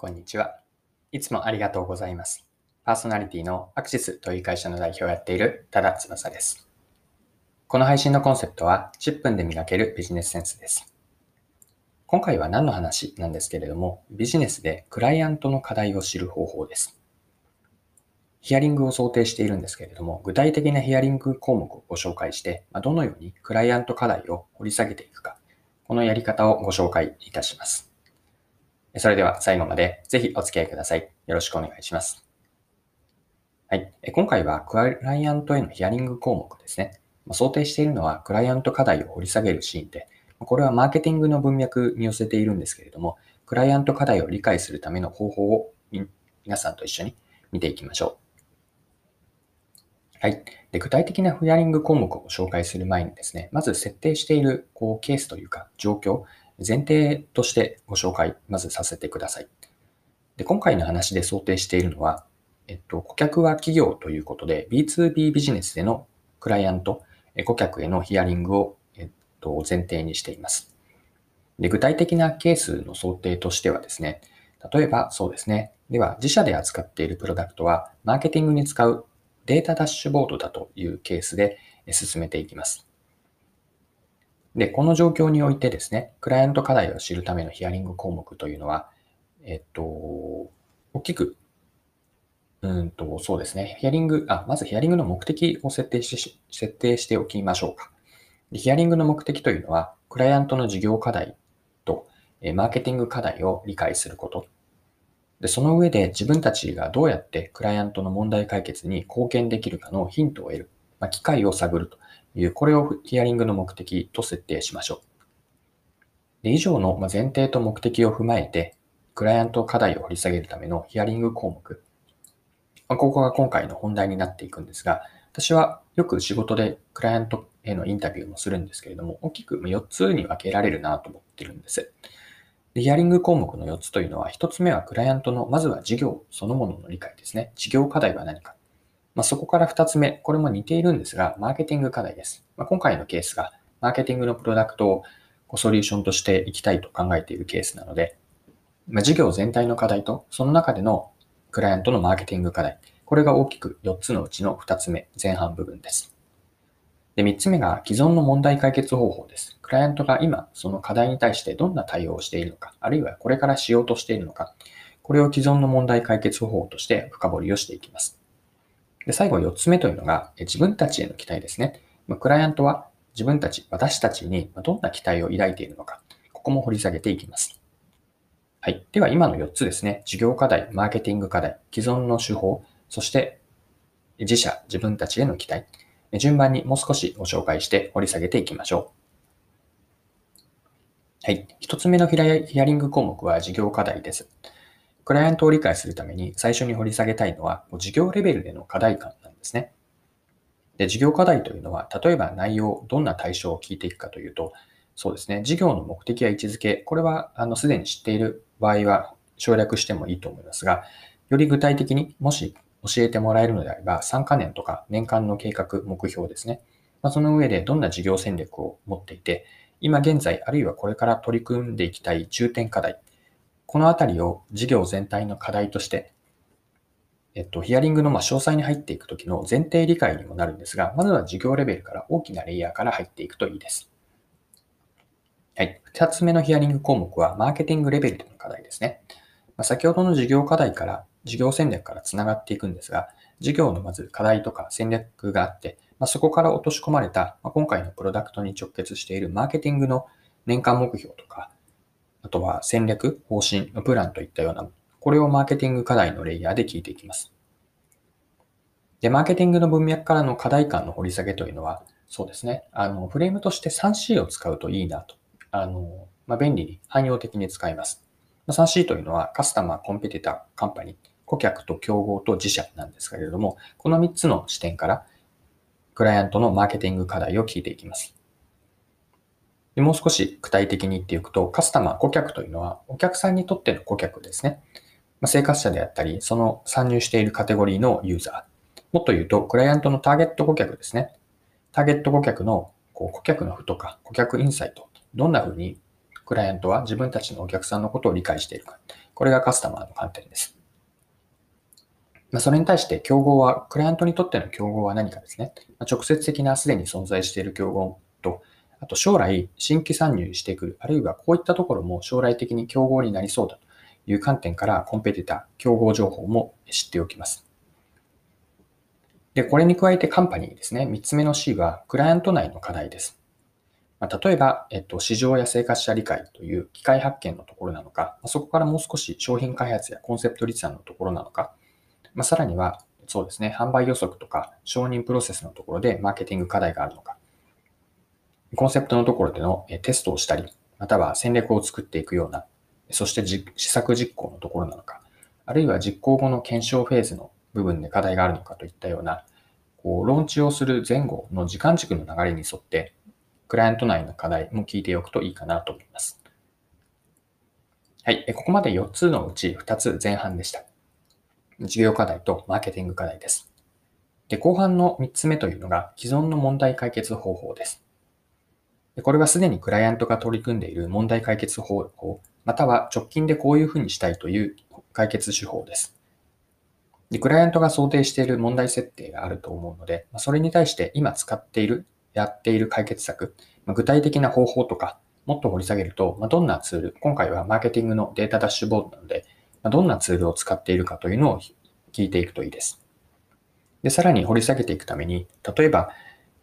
こんにちは。いつもありがとうございます。パーソナリティのアクシスという会社の代表をやっている多田翼です。この配信のコンセプトは10分で磨けるビジネスセンスです。今回は何の話なんですけれども、ビジネスでクライアントの課題を知る方法です。ヒアリングを想定しているんですけれども、具体的なヒアリング項目をご紹介して、どのようにクライアント課題を掘り下げていくか、このやり方をご紹介いたします。それでは最後までぜひお付き合いください。よろしくお願いします。はい。今回はクライアントへのヒアリング項目ですね。想定しているのはクライアント課題を掘り下げるシーンで、これはマーケティングの文脈に寄せているんですけれども、クライアント課題を理解するための方法を皆さんと一緒に見ていきましょう。はい。で具体的なヒアリング項目を紹介する前にですね、まず設定しているこうケースというか状況、前提としてご紹介、まずさせてください。で今回の話で想定しているのは、えっと、顧客は企業ということで、B2B ビジネスでのクライアント、顧客へのヒアリングを、えっと、前提にしています。で具体的なケースの想定としてはですね、例えばそうですね。では、自社で扱っているプロダクトは、マーケティングに使うデータダッシュボードだというケースで進めていきます。で、この状況においてですね、クライアント課題を知るためのヒアリング項目というのは、えっと、大きく、うんと、そうですね、ヒアリング、あ、まずヒアリングの目的を設定し、設定しておきましょうか。でヒアリングの目的というのは、クライアントの事業課題と、えマーケティング課題を理解すること。で、その上で自分たちがどうやってクライアントの問題解決に貢献できるかのヒントを得る、まあ、機会を探るという、これをヒアリングの目的と設定しましょう。で以上の前提と目的を踏まえて、クライアント課題を掘り下げるためのヒアリング項目。まここが今回の本題になっていくんですが、私はよく仕事でクライアントへのインタビューもするんですけれども、大きく4つに分けられるなと思ってるんです。でヒアリング項目の4つというのは、1つ目はクライアントの、まずは事業そのものの理解ですね。事業課題は何か。まあ、そこから2つ目、これも似ているんですが、マーケティング課題です。まあ、今回のケースが、マーケティングのプロダクトをソリューションとしていきたいと考えているケースなので、まあ、事業全体の課題と、その中でのクライアントのマーケティング課題、これが大きく4つのうちの2つ目、前半部分です。で、3つ目が既存の問題解決方法です。クライアントが今、その課題に対してどんな対応をしているのか、あるいはこれからしようとしているのか、これを既存の問題解決方法として深掘りをしていきます。で最後4つ目というのが、自分たちへの期待ですね。クライアントは自分たち、私たちにどんな期待を抱いているのか、ここも掘り下げていきます。はい。では今の4つですね。事業課題、マーケティング課題、既存の手法、そして自社、自分たちへの期待。順番にもう少しご紹介して掘り下げていきましょう。はい。1つ目のヒアリング項目は事業課題です。クライアントを理解するために最初に掘り下げたいのは、事業レベルでの課題感なんですね。で、事業課題というのは、例えば内容、どんな対象を聞いていくかというと、そうですね、事業の目的や位置づけ、これは、あの、すでに知っている場合は省略してもいいと思いますが、より具体的にもし教えてもらえるのであれば、3カ年とか年間の計画、目標ですね。まあ、その上でどんな事業戦略を持っていて、今現在、あるいはこれから取り組んでいきたい重点課題、このあたりを事業全体の課題として、えっと、ヒアリングのま詳細に入っていくときの前提理解にもなるんですが、まずは事業レベルから大きなレイヤーから入っていくといいです。はい。二つ目のヒアリング項目は、マーケティングレベルでの課題ですね。ま先ほどの事業課題から、事業戦略からつながっていくんですが、事業のまず課題とか戦略があって、まあ、そこから落とし込まれた、まあ、今回のプロダクトに直結しているマーケティングの年間目標とか、あとは戦略、方針、プランといったような、これをマーケティング課題のレイヤーで聞いていきます。で、マーケティングの文脈からの課題感の掘り下げというのは、そうですね。あの、フレームとして 3C を使うといいなと。あの、まあ、便利に、汎用的に使います。3C というのは、カスタマー、コンペティター、カンパニー、顧客と競合と自社なんですけれども、この3つの視点から、クライアントのマーケティング課題を聞いていきます。でもう少し具体的に言っていくと、カスタマー、顧客というのは、お客さんにとっての顧客ですね。まあ、生活者であったり、その参入しているカテゴリーのユーザー。もっと言うと、クライアントのターゲット顧客ですね。ターゲット顧客のこう顧客の負とか顧客インサイト、どんな風にクライアントは自分たちのお客さんのことを理解しているか。これがカスタマーの観点です。まあ、それに対して競合は、クライアントにとっての競合は何かですね。まあ、直接的なすでに存在している競合、あと将来新規参入してくる、あるいはこういったところも将来的に競合になりそうだという観点からコンペティター、競合情報も知っておきます。で、これに加えてカンパニーですね。3つ目の C はクライアント内の課題です。まあ、例えば、えっと、市場や生活者理解という機械発見のところなのか、ま、そこからもう少し商品開発やコンセプト立案のところなのか、まあ、さらには、そうですね、販売予測とか承認プロセスのところでマーケティング課題があるのか、コンセプトのところでのテストをしたり、または戦略を作っていくような、そして試作実行のところなのか、あるいは実行後の検証フェーズの部分で課題があるのかといったような、こう、ローンチをする前後の時間軸の流れに沿って、クライアント内の課題も聞いておくといいかなと思います。はい。ここまで4つのうち2つ前半でした。事業課題とマーケティング課題です。で、後半の3つ目というのが既存の問題解決方法です。これはすでにクライアントが取り組んでいる問題解決方法、または直近でこういうふうにしたいという解決手法です。で、クライアントが想定している問題設定があると思うので、それに対して今使っている、やっている解決策、具体的な方法とか、もっと掘り下げると、どんなツール、今回はマーケティングのデータダッシュボードなので、どんなツールを使っているかというのを聞いていくといいです。で、さらに掘り下げていくために、例えば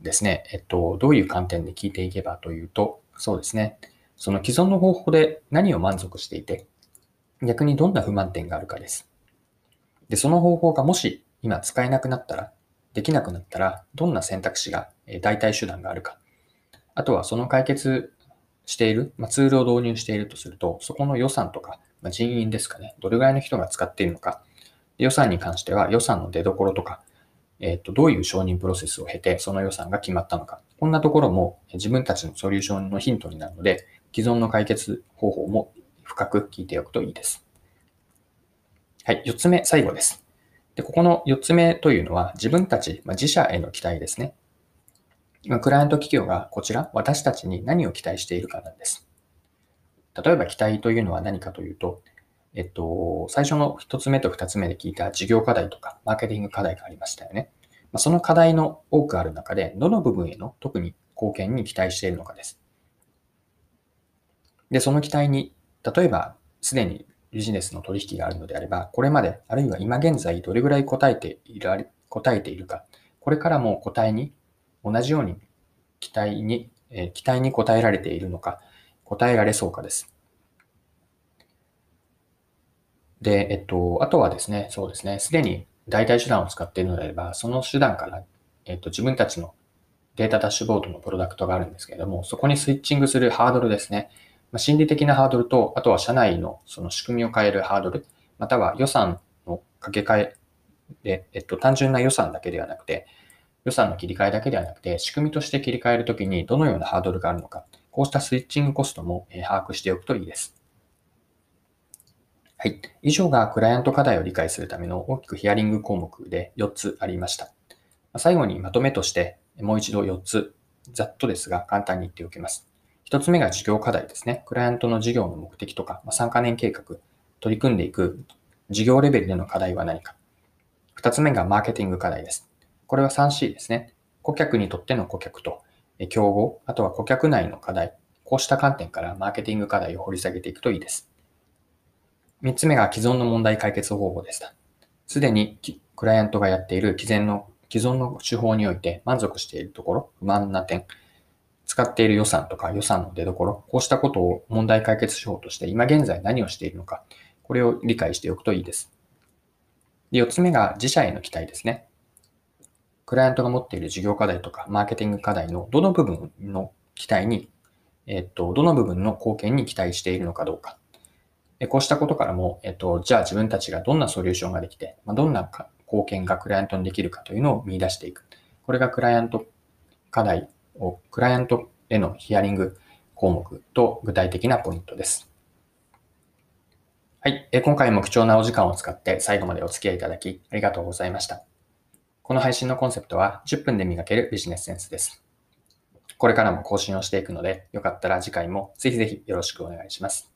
ですね、えっと、どういう観点で聞いていけばというと、そうですね、その既存の方法で何を満足していて、逆にどんな不満点があるかです。で、その方法がもし今使えなくなったら、できなくなったら、どんな選択肢が、代替手段があるか。あとはその解決している、まあ、ツールを導入しているとすると、そこの予算とか、まあ、人員ですかね、どれぐらいの人が使っているのか。予算に関しては予算の出所とか、えっ、と、どういう承認プロセスを経てその予算が決まったのか。こんなところも自分たちのソリューションのヒントになるので、既存の解決方法も深く聞いておくといいです。はい、4つ目、最後です。で、ここの4つ目というのは、自分たち、まあ、自社への期待ですね。今、クライアント企業がこちら、私たちに何を期待しているかなんです。例えば期待というのは何かというと、えっと、最初の1つ目と2つ目で聞いた事業課題とか、マーケティング課題がありましたよね。ま、その課題の多くある中で、どの部分への特に貢献に期待しているのかです。で、その期待に、例えば、すでにビジネスの取引があるのであれば、これまで、あるいは今現在どれぐらい答えている答えているか、これからも答えに、同じように期待に、え、期待に応えられているのか、答えられそうかです。で、えっと、あとはですね、そうですね、すでに代替手段を使っているのであれば、その手段から、えっと、自分たちのデータダッシュボードのプロダクトがあるんですけれども、そこにスイッチングするハードルですね。まあ、心理的なハードルと、あとは社内のその仕組みを変えるハードル、または予算の掛け替えで、えっと、単純な予算だけではなくて、予算の切り替えだけではなくて、仕組みとして切り替えるときにどのようなハードルがあるのか、こうしたスイッチングコストも把握しておくといいです。はい。以上がクライアント課題を理解するための大きくヒアリング項目で4つありました。最後にまとめとしてもう一度4つ、ざっとですが簡単に言っておきます。一つ目が事業課題ですね。クライアントの事業の目的とか、3カ年計画、取り組んでいく事業レベルでの課題は何か。二つ目がマーケティング課題です。これは 3C ですね。顧客にとっての顧客と、競合、あとは顧客内の課題。こうした観点からマーケティング課題を掘り下げていくといいです。三つ目が既存の問題解決方法でした。すでにクライアントがやっている既存の既存の手法において満足しているところ、不満な点、使っている予算とか予算の出所、こうしたことを問題解決手法として今現在何をしているのか、これを理解しておくといいです。で4つ目が自社への期待ですね。クライアントが持っている事業課題とかマーケティング課題のどの部分の期待に、えっと、どの部分の貢献に期待しているのかどうか。こうしたことからも、えっと、じゃあ自分たちがどんなソリューションができて、まどんな貢献がクライアントにできるかというのを見出していく。これがクライアント課題をクライアントへのヒアリング項目と具体的なポイントです。はい。今回も貴重なお時間を使って最後までお付き合いいただきありがとうございました。この配信のコンセプトは10分で磨けるビジネスセンスです。これからも更新をしていくので、よかったら次回もぜひぜひよろしくお願いします。